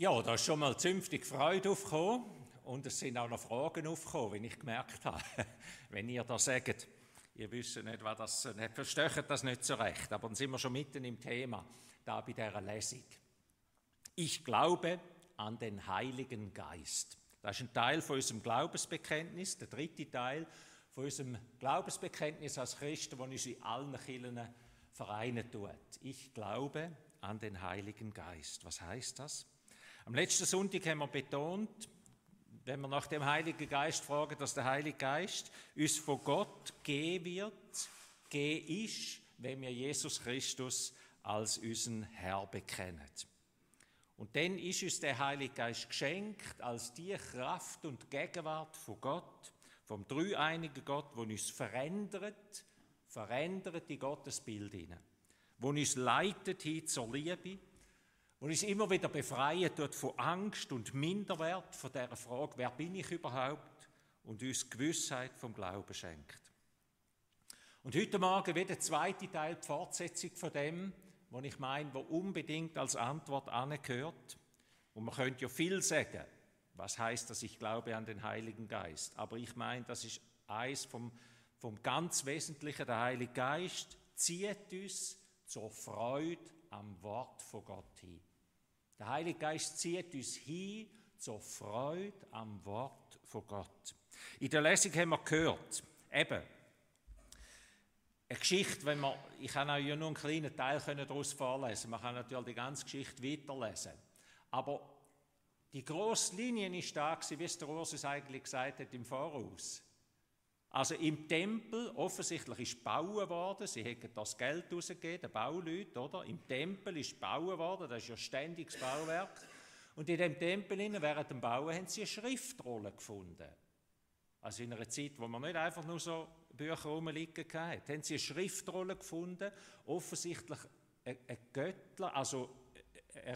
Ja, da ist schon mal zünftig Freude aufgekommen und es sind auch noch Fragen aufgekommen, wenn ich gemerkt habe, wenn ihr da sagt, ihr wisst nicht, was das, versteht das nicht so recht, aber dann sind wir schon mitten im Thema, da bei dieser Lesung. Ich glaube an den Heiligen Geist. Das ist ein Teil von unserem Glaubensbekenntnis, der dritte Teil von unserem Glaubensbekenntnis als Christen, das uns in allen Kirchen vereinen tut. Ich glaube an den Heiligen Geist. Was heißt das? Am letzten Sonntag haben wir betont, wenn wir nach dem Heiligen Geist fragen, dass der Heilige Geist uns von Gott gehen wird, gehen ist, wenn wir Jesus Christus als unseren Herr bekennen. Und dann ist uns der Heilige Geist geschenkt als die Kraft und Gegenwart von Gott, vom dreieinigen Gott, wo uns verändert, verändert in Gottes Bild hinein, wo uns leitet hin zur Liebe, und uns immer wieder befreien tut von Angst und Minderwert, von der Frage, wer bin ich überhaupt, und uns Gewissheit vom Glauben schenkt. Und heute Morgen wird der zweite Teil die Fortsetzung von dem, was ich meine, wo unbedingt als Antwort angehört. Und man könnte ja viel sagen, was heißt das, ich glaube an den Heiligen Geist. Aber ich meine, das ist eins vom, vom ganz Wesentlichen. Der Heilige Geist zieht uns zur Freude am Wort von Gott hin. Der Heilige Geist zieht uns hin zur Freude am Wort von Gott. In der Lesung haben wir gehört, eben, eine Geschichte, wenn man, ich kann euch ja nur einen kleinen Teil daraus vorlesen, man kann natürlich die ganze Geschichte weiterlesen. Aber die grosse Linie ist da, wie es der Ursus eigentlich gesagt hat im Voraus. Also im Tempel, offensichtlich ist gebaut worden, sie hätten das Geld rausgegeben, den Bauleuten, oder? Im Tempel ist gebaut worden, das ist ja ständiges Bauwerk. Und in dem Tempel, während dem Bauen, haben sie eine Schriftrolle gefunden. Also in einer Zeit, wo man nicht einfach nur so Bücher rumliegen hatte, haben sie eine Schriftrolle gefunden, offensichtlich ein Göttler, also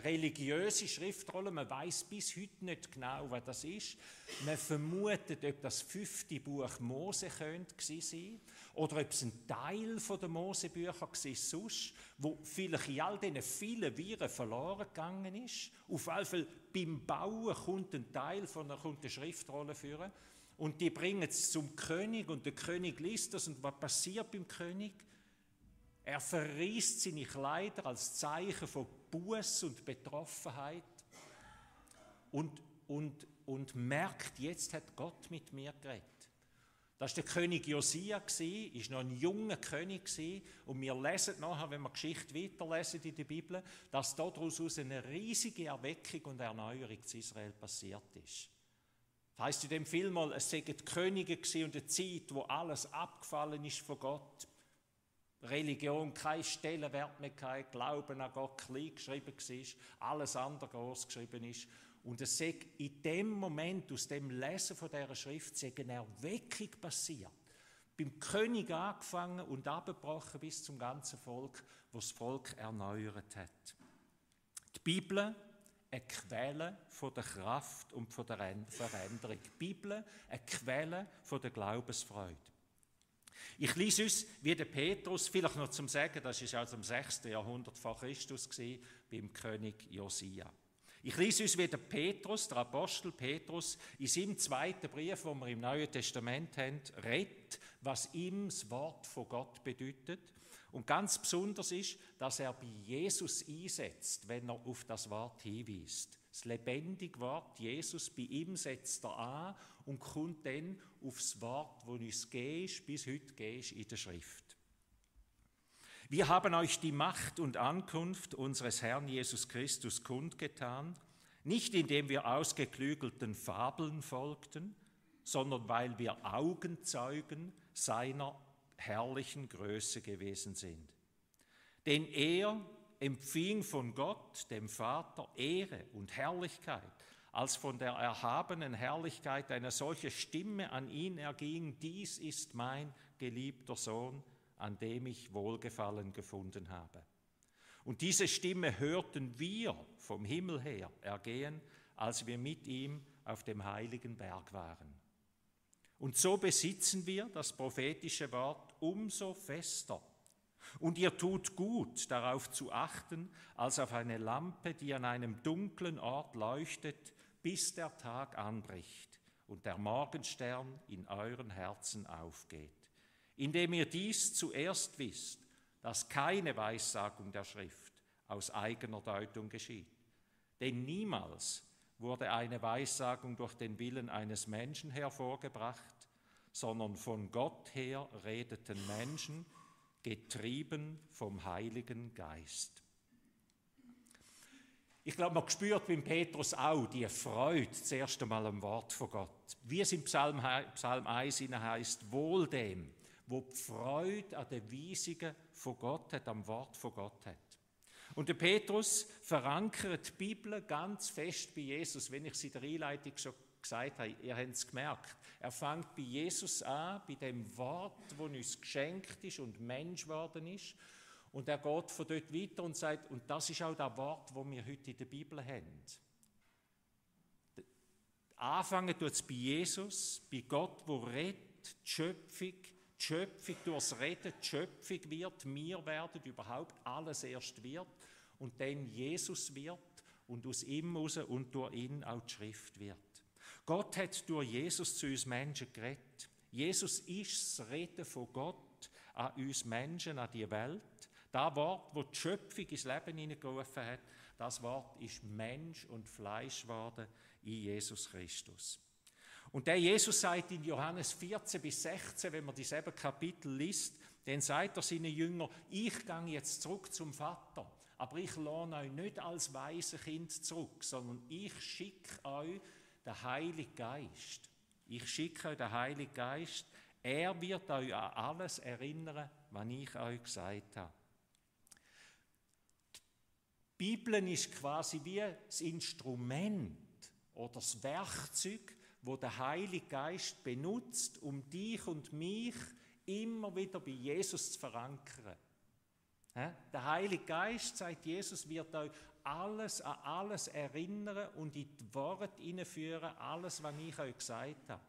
religiöse Schriftrolle. Man weiß bis heute nicht genau, was das ist. Man vermutet, ob das fünfte Buch Mose könnte sein oder ob es ein Teil der Mosebücher war sonst, wo vielleicht in all diesen vielen Viren verloren gegangen ist. Auf jeden Fall beim Bauen kommt ein Teil von einer, kommt eine Schriftrolle führen und die bringen es zum König und der König liest das und was passiert beim König? Er verriest seine Kleider als Zeichen von Buß und Betroffenheit und, und, und merkt, jetzt hat Gott mit mir geredet. Das war der König Josia, ist noch ein junger König und wir lesen nachher, wenn wir Geschichte weiterlesen in der Bibel, dass daraus eine riesige Erweckung und Erneuerung zu Israel passiert ist. Das heißt in dem Film mal, es seien die Könige und eine Zeit, wo alles abgefallen ist von Gott. Religion kein Stellenwert mehr gehabt, Glauben an Gott klein geschrieben war, alles andere groß geschrieben ist. Und es sagt in dem Moment, aus dem Lesen von dieser Schrift, sagt eine Erweckung passiert. Beim König angefangen und abgebrochen bis zum ganzen Volk, wo das Volk erneuert hat. Die Bibel, eine Quelle von der Kraft und von der Veränderung. Die Bibel, eine Quelle von der Glaubensfreude. Ich lese uns, wie der Petrus, vielleicht noch zum Sagen, das ist also im 6. Jahrhundert vor Christus gewesen, beim König Josia. Ich lese uns, wie der Petrus, der Apostel Petrus, in seinem zweiten Brief, wo wir im Neuen Testament haben, redet, was ihm das Wort von Gott bedeutet. Und ganz besonders ist, dass er bei Jesus einsetzt, wenn er auf das Wort hinweist. Das lebendige Wort Jesus, bei ihm setzt er an und kommt dann aufs Wort, wo uns gehst, bis heute gehst in der Schrift. Wir haben euch die Macht und Ankunft unseres Herrn Jesus Christus kundgetan, nicht indem wir ausgeklügelten Fabeln folgten, sondern weil wir Augenzeugen seiner herrlichen Größe gewesen sind. Denn er, empfing von Gott, dem Vater, Ehre und Herrlichkeit, als von der erhabenen Herrlichkeit eine solche Stimme an ihn erging, dies ist mein geliebter Sohn, an dem ich Wohlgefallen gefunden habe. Und diese Stimme hörten wir vom Himmel her ergehen, als wir mit ihm auf dem heiligen Berg waren. Und so besitzen wir das prophetische Wort umso fester Und ihr tut gut, darauf zu achten, als auf eine Lampe, die an einem dunklen Ort leuchtet, bis der Tag anbricht und der Morgenstern in euren Herzen aufgeht. Indem ihr dies zuerst wisst, dass keine Weissagung der Schrift aus eigener Deutung geschieht. Denn niemals wurde eine Weissagung durch den Willen eines Menschen hervorgebracht, sondern von Gott her redeten Menschen, getrieben vom Heiligen Geist. Ich glaube, man spürt beim Petrus auch die Freude das erste Mal am Wort von Gott. Wie es im Psalm, Psalm 1 heißt, wohl dem, wo die Freude an den Weisungen von Gott hat, am Wort von Gott hat. Und der Petrus verankert die Bibel ganz fest bei Jesus, wenn ich sie in der Einleitung schon gesagt habe, ihr habt es gemerkt. Er fängt bei Jesus an, bei dem Wort, das uns geschenkt ist und Mensch geworden ist. Und er geht von dort weiter und sagt, und das ist auch das Wort, das wir heute in der Bibel haben. Anfangen tut es bei Jesus, bei Gott, wo redet, die Schöpfung, die Schöpfung durchs Reden, die Schöpfung wird, wir werden überhaupt, alles erst wird und dann Jesus wird und aus ihm raus und durch ihn auch die Schrift wird. Gott hat durch Jesus zu uns Menschen geredet. Jesus ist das Reden von Gott an uns Menschen, an die Welt. Das Wort, das die Schöpfung ins Leben hineingerufen hat, das Wort ist Mensch und Fleisch geworden in Jesus Christus. Und der Jesus sagt in Johannes 14 bis 16, wenn man dieselbe Kapitel liest, dann sagt er seinen Jüngern, ich gehe jetzt zurück zum Vater, aber ich lohne euch nicht als weise Kind zurück, sondern ich schicke euch der Heilige Geist. Ich schicke euch den Heiligen Geist. Er wird euch an alles erinnern, was ich euch gesagt habe. Die Bibel ist quasi wie das Instrument oder das Werkzeug, wo der Heilige Geist benutzt, um dich und mich immer wieder bei Jesus zu verankern. Der Heilige Geist, sagt Jesus, wird euch alles an alles erinnern und in die Worte hineinführen, alles, was ich euch gesagt habe.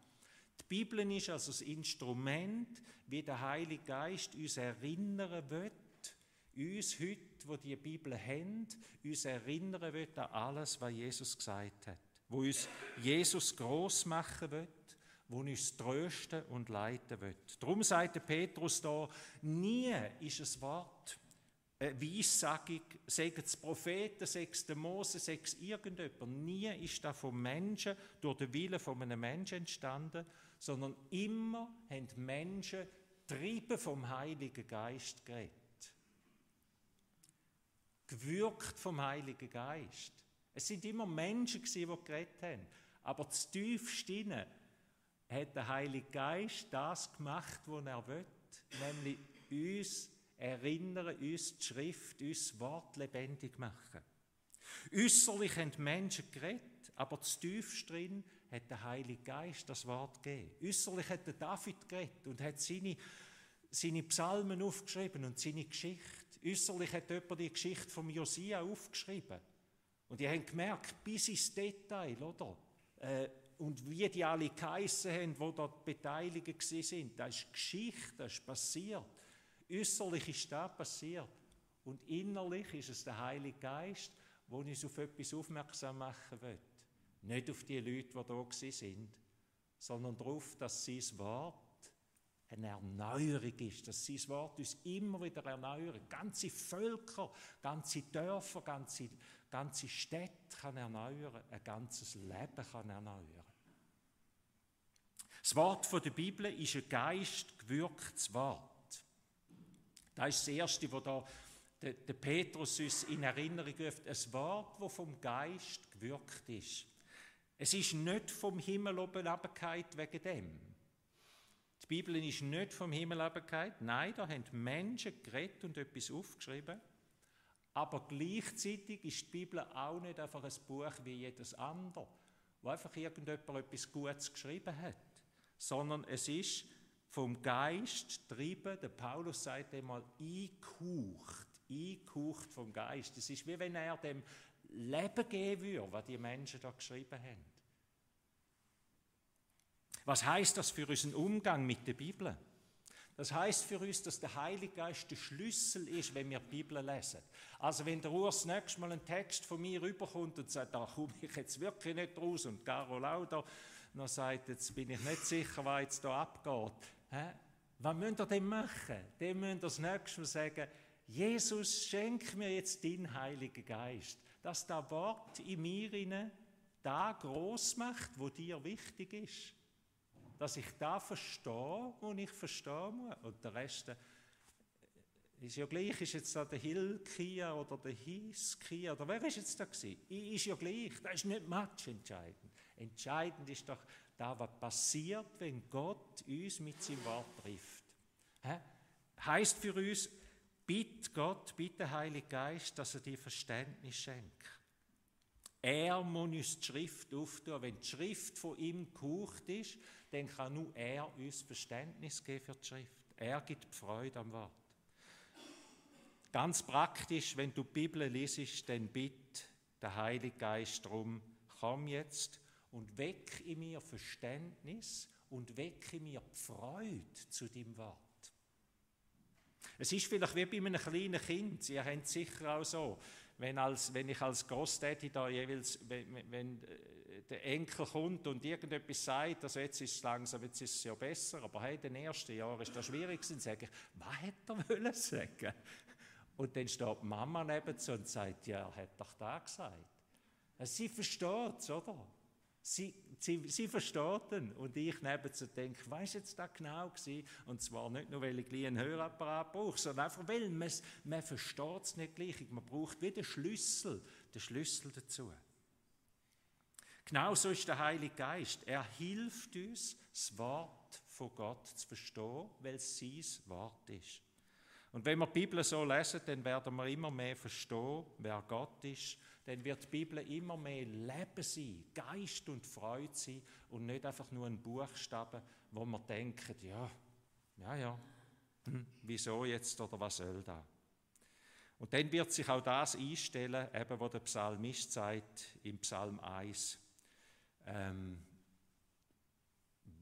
Die Bibel ist also das Instrument, wie der Heilige Geist uns erinnern wird, uns heute, wo die Bibel haben, uns erinnern wird an alles, was Jesus gesagt hat, wo uns Jesus groß machen wird, wo uns trösten und leiten wird. Darum sagt der Petrus da, nie ist ein Wort Weissagung, sagen es Propheten, sagen es der Mose, sagen es irgendjemand. Nie ist das vom Menschen, durch den Willen von einem Menschen entstanden, sondern immer haben Menschen Triebe vom Heiligen Geist geredet. Gewürgt vom Heiligen Geist. Es sind immer Menschen, die geredet haben. Aber das tiefste hat der Heilige Geist das gemacht, was er will, nämlich uns erinnern, uns die Schrift, uns Wort lebendig machen. Äußerlich haben die Menschen geredet, aber tiefst drin hat der Heilige Geist das Wort gegeben. Äußerlich hat der David geredet und hat seine, seine Psalmen aufgeschrieben und seine Geschichte. Äußerlich hat jemand die Geschichte von Josia aufgeschrieben. Und die haben gemerkt, bis ins Detail, oder? Äh, und wie die alle geheissen haben, die dort beteiligt waren. Das ist Geschichte, das ist passiert. Äußerlich ist das passiert. Und innerlich ist es der Heilige Geist, der uns auf etwas aufmerksam machen will. Nicht auf die Leute, die da sind, sondern darauf, dass sein Wort eine Erneuerung ist, dass sein Wort uns immer wieder erneuert. Ganze Völker, ganze Dörfer, ganze, ganze Städte kann erneuern, ein ganzes Leben kann erneuern. Das Wort der Bibel ist ein geistgewirktes Wort. Das ist das Erste, was da der, Petrus uns in Erinnerung ruft. Ein Wort, das vom Geist gewirkt ist. Es ist nicht vom Himmel oben wegen dem. Die Bibel ist nicht vom Himmel abgefallen. Nein, da haben Menschen geredet und etwas aufgeschrieben. Aber gleichzeitig ist die Bibel auch nicht einfach ein Buch wie jedes andere, wo einfach irgendjemand etwas Gutes geschrieben hat, sondern es ist vom Geist treiben, der Paulus sagt einmal, eingehaucht, eingehaucht vom Geist. Es ist wie wenn er dem Leben geben würde, was die Menschen da geschrieben haben. Was heißt das für unseren Umgang mit der Bibel? Das heißt für uns, dass der Heilige Geist der Schlüssel ist, wenn wir die Bibel lesen. Also wenn der Urs nächstes Mal einen Text von mir rüberkommt und sagt, da komme ich jetzt wirklich nicht raus und Carol auch da noch sagt, jetzt bin ich nicht sicher, was jetzt da abgeht. Was müsst ihr denn machen? Dann müsst das nächste Mal sagen, Jesus, schenk mir jetzt deinen Heiligen Geist, dass das Wort in mir da groß macht, wo dir wichtig ist dass ich da verstehe, wo ich verstehen muss. Und der Rest äh, ist ja gleich, ist jetzt da der Hilkia oder der Hiskia oder wer ist jetzt da gewesen? Ist ja gleich, das ist nicht match entscheidend. Entscheidend ist doch da, was passiert, wenn Gott uns mit seinem Wort trifft. He? Heißt für uns, bitte Gott, bitte Heilige Geist, dass er dir Verständnis schenkt. Er muss uns die Schrift auftun. Wenn die Schrift von ihm gehaucht ist, dann kann nur er uns Verständnis geben für die Schrift. Er gibt Freude am Wort. Ganz praktisch, wenn du die Bibel liest, dann bitte der Heilige Geist darum, komm jetzt und weck in mir Verständnis und weck in mir Freude zu dem Wort. Es ist vielleicht wie bei einem kleinen Kind, Sie haben es sicher auch so, wenn, als, wenn ich als Großtätig da jeweils, wenn, wenn der Enkel kommt und irgendetwas sagt, also jetzt ist es langsam, jetzt ist es ja besser, aber hey, den ersten Jahren ist das schwierig gewesen, sage ich, was hätte er wollen sagen? Und dann steht die Mama neben und sagt, ja, er hat doch da gesagt. Sie versteht es, oder? Sie, sie, sie versteht. Und ich nebenzu denke, weißt jetzt da genau gewesen? Und zwar nicht nur, weil ich einen Hörapparat brauche, sondern einfach, weil man, man versteht es nicht gleich. Man braucht wieder Schlüssel, den Schlüssel dazu. Genauso ist der Heilige Geist. Er hilft uns, das Wort von Gott zu verstehen, weil es sein Wort ist. Und wenn wir die Bibel so lesen, dann werden wir immer mehr verstehen, wer Gott ist. Dann wird die Bibel immer mehr Leben sein, Geist und Freude sein und nicht einfach nur ein Buchstabe, wo man denkt, ja, ja, ja, hm, wieso jetzt oder was soll da? Und dann wird sich auch das einstellen, eben was der Psalmist sagt im Psalm 1 ähm,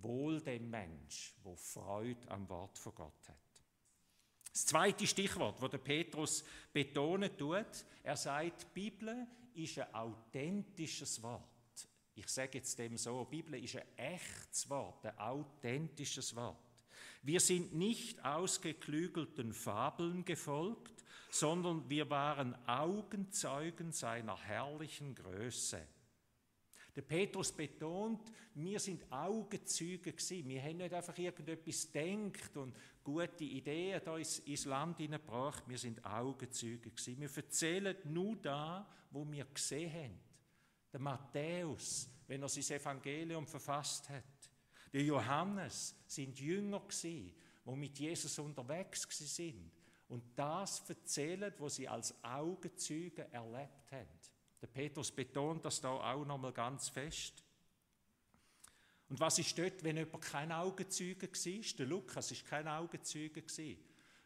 wohl dem Mensch, wo Freude am Wort von Gott hat. Das zweite Stichwort, wo der Petrus betonen tut, er sagt, die Bibel ist ein authentisches Wort. Ich sage jetzt dem so, die Bibel ist ein echtes Wort, ein authentisches Wort. Wir sind nicht ausgeklügelten Fabeln gefolgt, sondern wir waren Augenzeugen seiner herrlichen Größe. Der Petrus betont, wir sind Augenzeuge gewesen. Wir haben nicht einfach irgendetwas denkt und gute Ideen da ins, Land hineingebracht. Wir sind Augenzeuge gewesen. Wir erzählen nur da, wo wir gesehen haben. Der Matthäus, wenn er sein Evangelium verfasst hat. Der Johannes sind Jünger gewesen, die mit Jesus unterwegs sind und das erzählen, was sie als Augenzeuge erlebt haben. Der Petrus betont das da auch nochmal ganz fest. Und was ist dort, wenn jemand kein Augenzeuge war? Der Lukas ist kein Augenzeuge.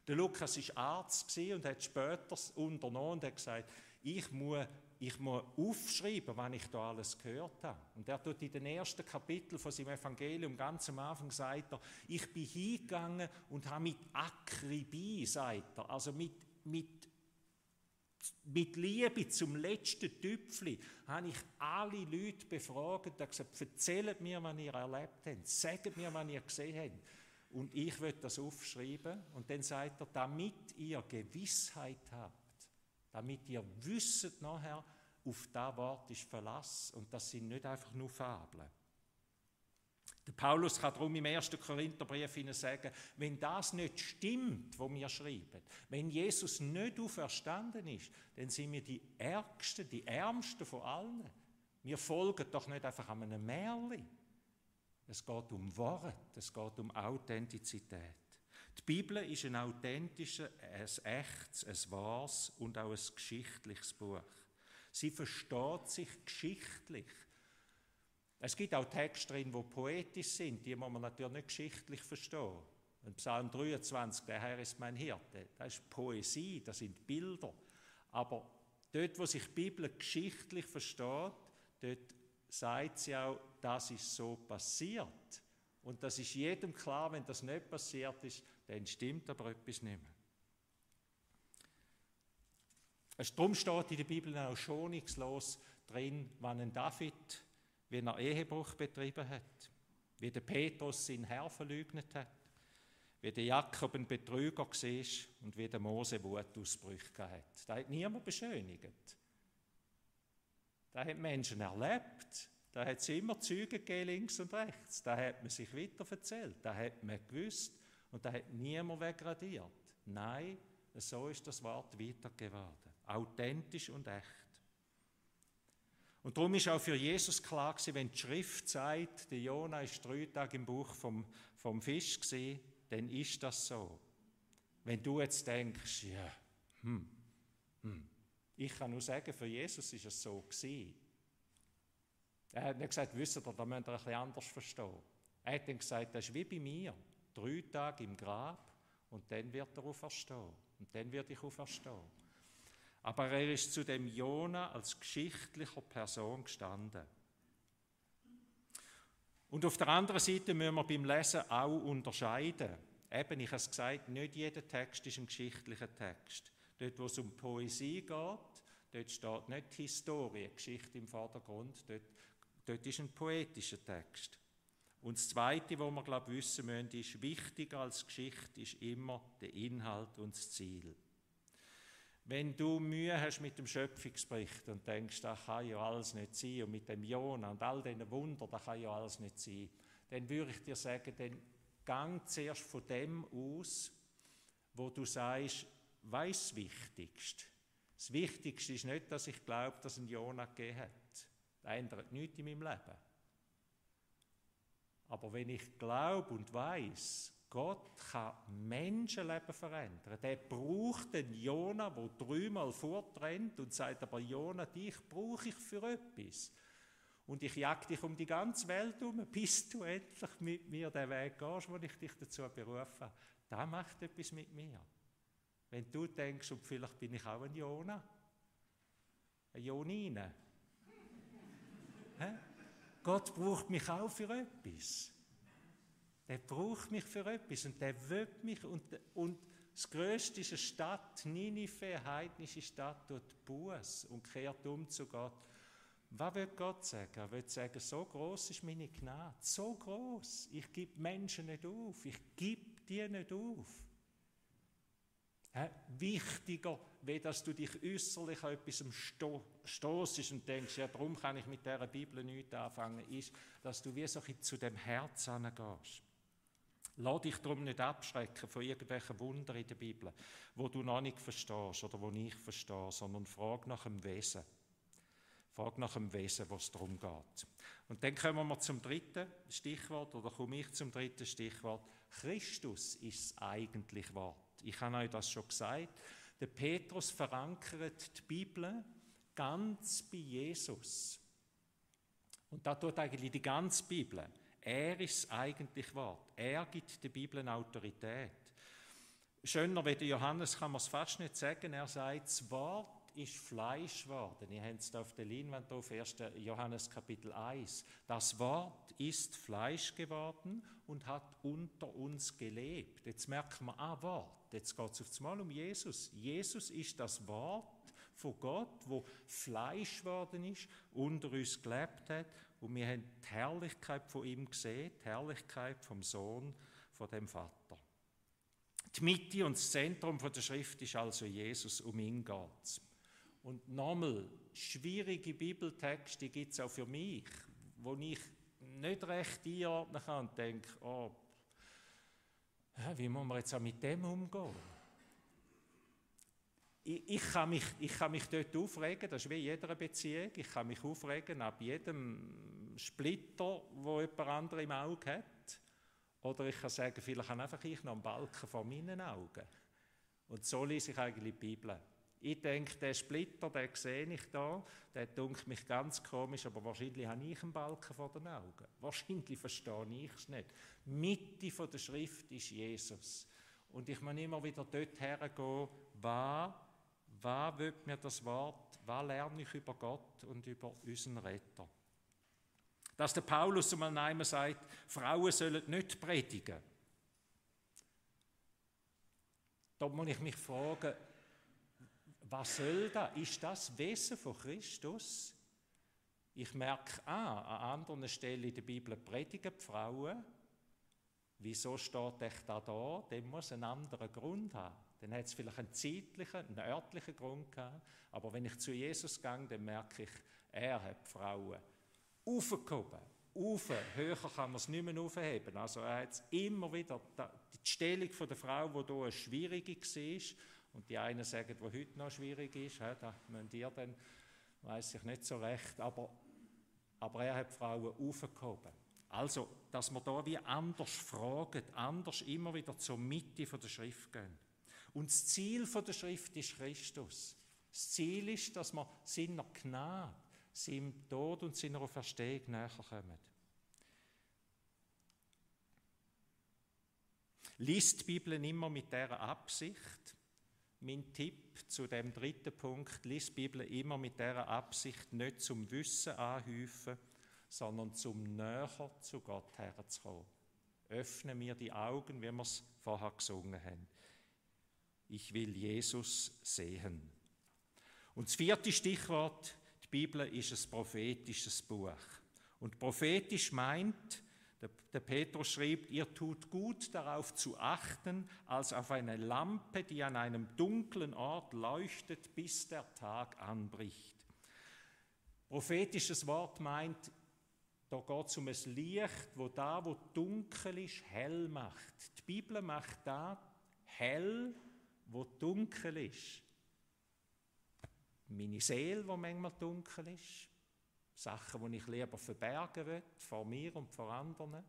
Der Lukas war Arzt und hat später unternommen und hat gesagt, ich muss, ich muss aufschreiben, was ich da alles gehört habe. Und er tut in den ersten Kapiteln von seinem Evangelium ganz am Anfang sagt er, ich bin hingegangen und habe mit Akribie, sagt er, also mit, mit mit Liebe zum letzten Tüpfli habe ich alle Leute befragt und gesagt, erzählt mir, was ihr erlebt habt, sagt mir, was ihr gesehen habt. Und ich will das aufschreiben. Und dann sagt er, damit ihr Gewissheit habt, damit ihr wisst nachher, auf das Wort ist Verlass und das sind nicht einfach nur Fabeln. Der Paulus kann darum im 1. Korintherbrief Ihnen sagen, wenn das nicht stimmt, wo wir schreiben, wenn Jesus nicht auferstanden ist, dann sind wir die Ärgsten, die Ärmsten von allen. Wir folgen doch nicht einfach einem Märchen. Es geht um Wort, es geht um Authentizität. Die Bibel ist ein authentisches, ein echtes, ein wahres und auch ein geschichtliches Buch. Sie versteht sich geschichtlich. Es gibt auch Texte drin, die poetisch sind, die muss man natürlich nicht geschichtlich verstehen. In Psalm 23, der Herr ist mein Hirte, das ist Poesie, das sind Bilder. Aber dort, wo sich die Bibel geschichtlich versteht, dort sagt sie auch, das ist so passiert. Und das ist jedem klar, wenn das nicht passiert ist, dann stimmt aber etwas nicht mehr. Darum steht in der Bibel auch schonungslos drin, wann ein David, wie er Ehebruch betrieben hat, wie der Petrus seinen Herr verleugnet hat, wie der Jakob ein Betrüger war und wie der Mose Wutausbrüche hat. Da hat niemand beschönigt. Da hat Menschen erlebt. Da hat es immer Züge gegeben, links und rechts. Da hat man sich weiter erzählt. Da hat man gewusst und da hat niemand wegradiert. Nein, so ist das Wort weitergeworden. Authentisch und echt. Und darum ist auch für Jesus klar gewesen, wenn die Schrift sagt, der Jona ist drei Tage im Buch vom, vom Fisch gewesen, dann ist das so. Wenn du jetzt denkst, ja, hm, hm, ich kann nur sagen, für Jesus ist es so gewesen. Er hat nicht gesagt, wisst ihr, da müsst ihr ein bisschen anders verstehen. Er hat dann gesagt, das ist wie bei mir. Drei Tage im Grab und dann wird er auferstehen. Und dann wird ich auferstehen. Aber er ist zu dem Jona als geschichtlicher Person gestanden. Und auf der anderen Seite müssen wir beim Lesen auch unterscheiden. Eben, ich habe es gesagt, nicht jeder Text ist ein geschichtlicher Text. Dort, wo es um Poesie geht, dort steht nicht Historie, Geschichte im Vordergrund, dort, dort ist ein poetischer Text. Und das Zweite, was wir glaube ich, wissen müssen, ist, wichtiger als Geschichte ist immer der Inhalt und das Ziel. Wenn du Mühe hast mit dem Schöpfungsbericht und denkst, das kann ja alles nicht sein, und mit dem Jona und all diesen Wunder, das kann ja alles nicht sein, dann würde ich dir sagen, dann gang zuerst von dem aus, wo du sagst, weiß das Wichtigste. Das Wichtigste ist nicht, dass ich glaube, dass ein Jona gegeben hat. Das ändert nichts in meinem Leben. Aber wenn ich glaube und weiß, Gott kann Menschenleben verändern. Der braucht den Jona, der dreimal vortrennt und sagt, aber Jona, dich brauche ich für etwas. Und ich jag dich um die ganze Welt um, bis du endlich mit mir den Weg gehst, wo ich dich dazu berufe. Das macht etwas mit mir. Wenn du denkst, und vielleicht bin ich auch ein Jona, eine Jonine. Gott braucht mich auch für etwas. Der braucht mich für etwas und der will mich. Und, und das Größte ist eine Stadt, Ninive, eine heidnische Stadt, tut Buß und kehrt um zu Gott. Was will Gott sagen? Er will sagen, so groß ist meine Gnade, so groß. Ich gebe Menschen nicht auf, ich gebe die nicht auf. Wichtiger, wie dass du dich äußerlich an etwas sto stoßest und denkst, ja, darum kann ich mit dieser Bibel nichts anfangen, ist, dass du wie so zu dem Herz gehst. Lass dich darum nicht abschrecken von irgendwelchen Wundern in der Bibel, wo du noch nicht verstehst oder wo ich verstehe, sondern frag nach dem Wesen. Frag nach dem Wesen, was darum geht. Und dann kommen wir zum dritten Stichwort, oder komme ich zum dritten Stichwort. Christus ist das eigentliche Wort. Ich habe euch das schon gesagt. Der Petrus verankert die Bibel ganz bei Jesus. Und da tut eigentlich die ganze Bibel. Er ist das eigentliche Wort. Er gibt der Bibel eine Autorität. Schöner wie der Johannes kann man es fast nicht sagen. Er sagt, das Wort ist Fleisch geworden. Ihr habt es auf der Leinwand auf 1. Johannes Kapitel 1. Das Wort ist Fleisch geworden und hat unter uns gelebt. Jetzt merken wir, ah, Wort. Jetzt geht es auf Mal um Jesus. Jesus ist das Wort von Gott, wo Fleisch geworden ist, unter uns gelebt hat und wir haben die Herrlichkeit von ihm gesehen, die Herrlichkeit vom Sohn, von dem Vater. Die Mitte und das Zentrum der Schrift ist also Jesus, um ihn geht Und nochmal, schwierige Bibeltexte gibt es auch für mich, wo ich nicht recht einordnen kann und denke, oh, wie muss man jetzt auch mit dem umgehen? Ich, ich, kann mich, ich kann mich dort aufregen, das ist wie in jeder Beziehung, ich kann mich aufregen ab jedem Splitter, wo jemand andere im Auge hat. Oder ich kann sagen, vielleicht habe einfach ich noch einen Balken vor meinen Augen. Und so lese ich eigentlich die Bibel. Ich denke, der Splitter, den sehe ich da, der dunkelt mich ganz komisch, aber wahrscheinlich habe ich einen Balken vor den Augen. Wahrscheinlich verstehe ich es nicht. Die Mitte der Schrift ist Jesus. Und ich muss immer wieder dort hergehen, was was will mir das Wort, was lerne ich über Gott und über unseren Retter? Dass der Paulus einmal einmal sagt, Frauen sollen nicht predigen. Da muss ich mich fragen, was soll das? Ist das Wesen von Christus? Ich merke, ah, an anderen Stellen in der Bibel predigen die Frauen. Wieso steht echt da da? Dem muss einen anderen Grund haben. Dann hat es vielleicht einen zeitlichen, einen örtlichen Grund gehabt. Aber wenn ich zu Jesus gehe, dann merke ich, er hat die Frauen aufgehoben. Auf, höher kann man es nicht mehr aufheben. Also er hat immer wieder die Stellung der Frau, die hier eine schwierige war, und die einen sagen, die heute noch schwierig ist, da müsst ihr dann, weiß ich nicht so recht, aber aber er hat die Frauen aufgehoben. Also, dass wir da wie anders fragen, anders immer wieder zur Mitte der Schrift gehen. Und das Ziel der Schrift ist Christus. Das Ziel ist, dass wir seiner Gnade, seinem Tod und seiner Verstehung näher kommen. Liest die Bibel immer mit dieser Absicht, mein Tipp zu dem dritten Punkt, lies die Bibel immer mit der Absicht, nicht zum Wissen anhäufen, sondern zum näher zu Gott herzukommen. Öffne mir die Augen, wie wir es vorher gesungen haben. Ich will Jesus sehen. Und das vierte Stichwort, die Bibel ist ein prophetisches Buch. Und prophetisch meint, der Petrus schrieb, ihr tut gut darauf zu achten, als auf eine Lampe, die an einem dunklen Ort leuchtet, bis der Tag anbricht. Prophetisches Wort meint, da geht es um ein Licht, wo da, wo dunkel ist, hell macht. Die Bibel macht da hell, wo dunkel ist. Meine Seele, wo manchmal dunkel ist. Sachen, die ich lieber verbergen will, vor mir und vor anderen.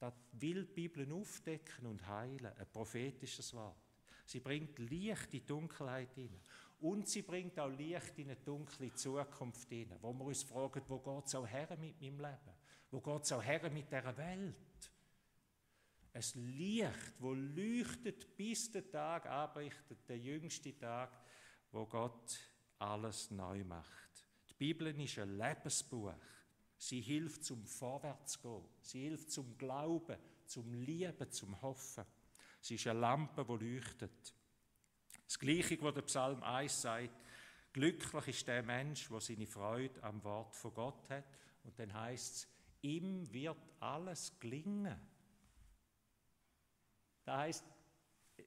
Das will die Bibel aufdecken und heilen, ein prophetisches Wort. Sie bringt Licht in die Dunkelheit hinein. Und sie bringt auch Licht in eine dunkle Zukunft hinein, wo wir uns fragen, wo geht es auch her mit meinem Leben? Wo geht es auch her mit dieser Welt? Ein Licht, wo leuchtet, bis der Tag anbricht, der jüngste Tag, wo Gott alles neu macht. Die Bibel ist ein Lebensbuch. Sie hilft zum Vorwärtsgehen. Sie hilft zum Glauben, zum Lieben, zum Hoffen. Sie ist eine Lampe, die leuchtet. Das Gleiche, was der Psalm 1 sagt, glücklich ist der Mensch, der seine Freude am Wort von Gott hat. Und dann heißt es, ihm wird alles gelingen. Das heißt,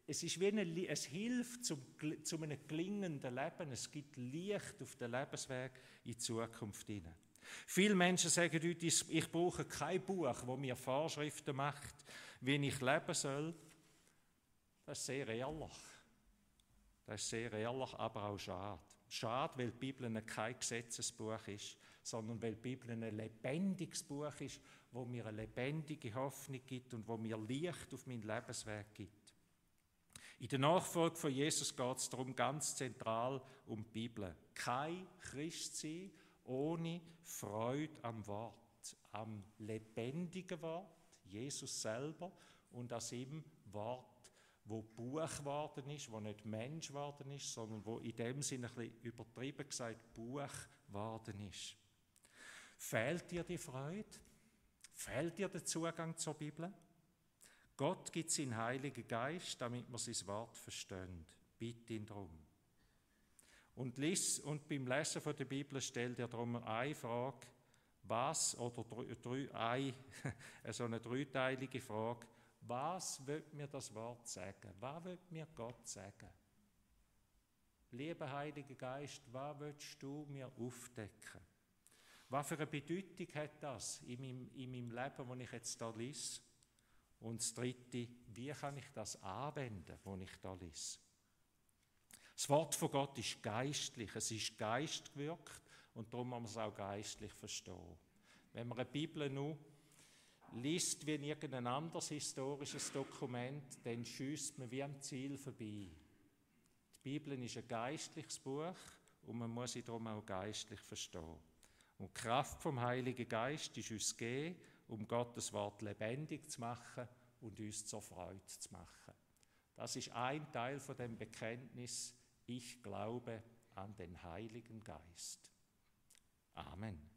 es, ist wie eine, es hilft zum, zu einem gelingenden Leben. Es gibt Licht auf den Lebensweg in die Zukunft hinein. Viele Menschen sagen heute, ich brauche kein Buch, das mir Vorschriften macht, wie ich leben soll. Das ist sehr ehrlich. Das ist sehr ehrlich, aber auch schade. Schade, weil die Bibel kein Gesetzesbuch ist, sondern weil die Bibel ein lebendiges Buch ist, wo mir eine lebendige Hoffnung gibt und wo mir Licht auf meinen Lebensweg gibt. In der Nachfolge von Jesus geht es darum ganz zentral um die Bibel. Kein Christ sein ohne Freude am Wort, am lebendigen Wort, Jesus selber und an seinem Wort, wo Buch geworden ist, wo nicht Mensch geworden ist, sondern wo in dem Sinne ein bisschen übertrieben gesagt Buch geworden ist. Fehlt dir die Freude? Fehlt dir der Zugang zur Bibel? Gott gibt seinen Heiligen Geist, damit man sein Wort versteht. Bitte ihn darum. Und, lies, und beim Lesen von der Bibel stellt er darum eine Frage, was, oder drei, eine, so eine dreiteilige Frage, was wird mir das Wort sagen? Was wird mir Gott sagen? Lieber Heiliger Geist, was willst du mir aufdecken? Was für eine Bedeutung hat das in meinem, in meinem Leben, das ich jetzt da lese? Und das Dritte, wie kann ich das anwenden, was ich da lese? Das Wort von Gott ist geistlich, es ist geistgewirkt und darum muss man es auch geistlich verstehen. Wenn man eine Bibel nur liest wie irgendein anderes historisches Dokument, dann schießt man wie am Ziel vorbei. Die Bibel ist ein geistliches Buch und man muss sie darum auch geistlich verstehen. Und die Kraft vom Heiligen Geist ist uns gegeben, um Gottes Wort lebendig zu machen und uns zur Freude zu machen. Das ist ein Teil von dem Bekenntnis, ich glaube an den Heiligen Geist. Amen.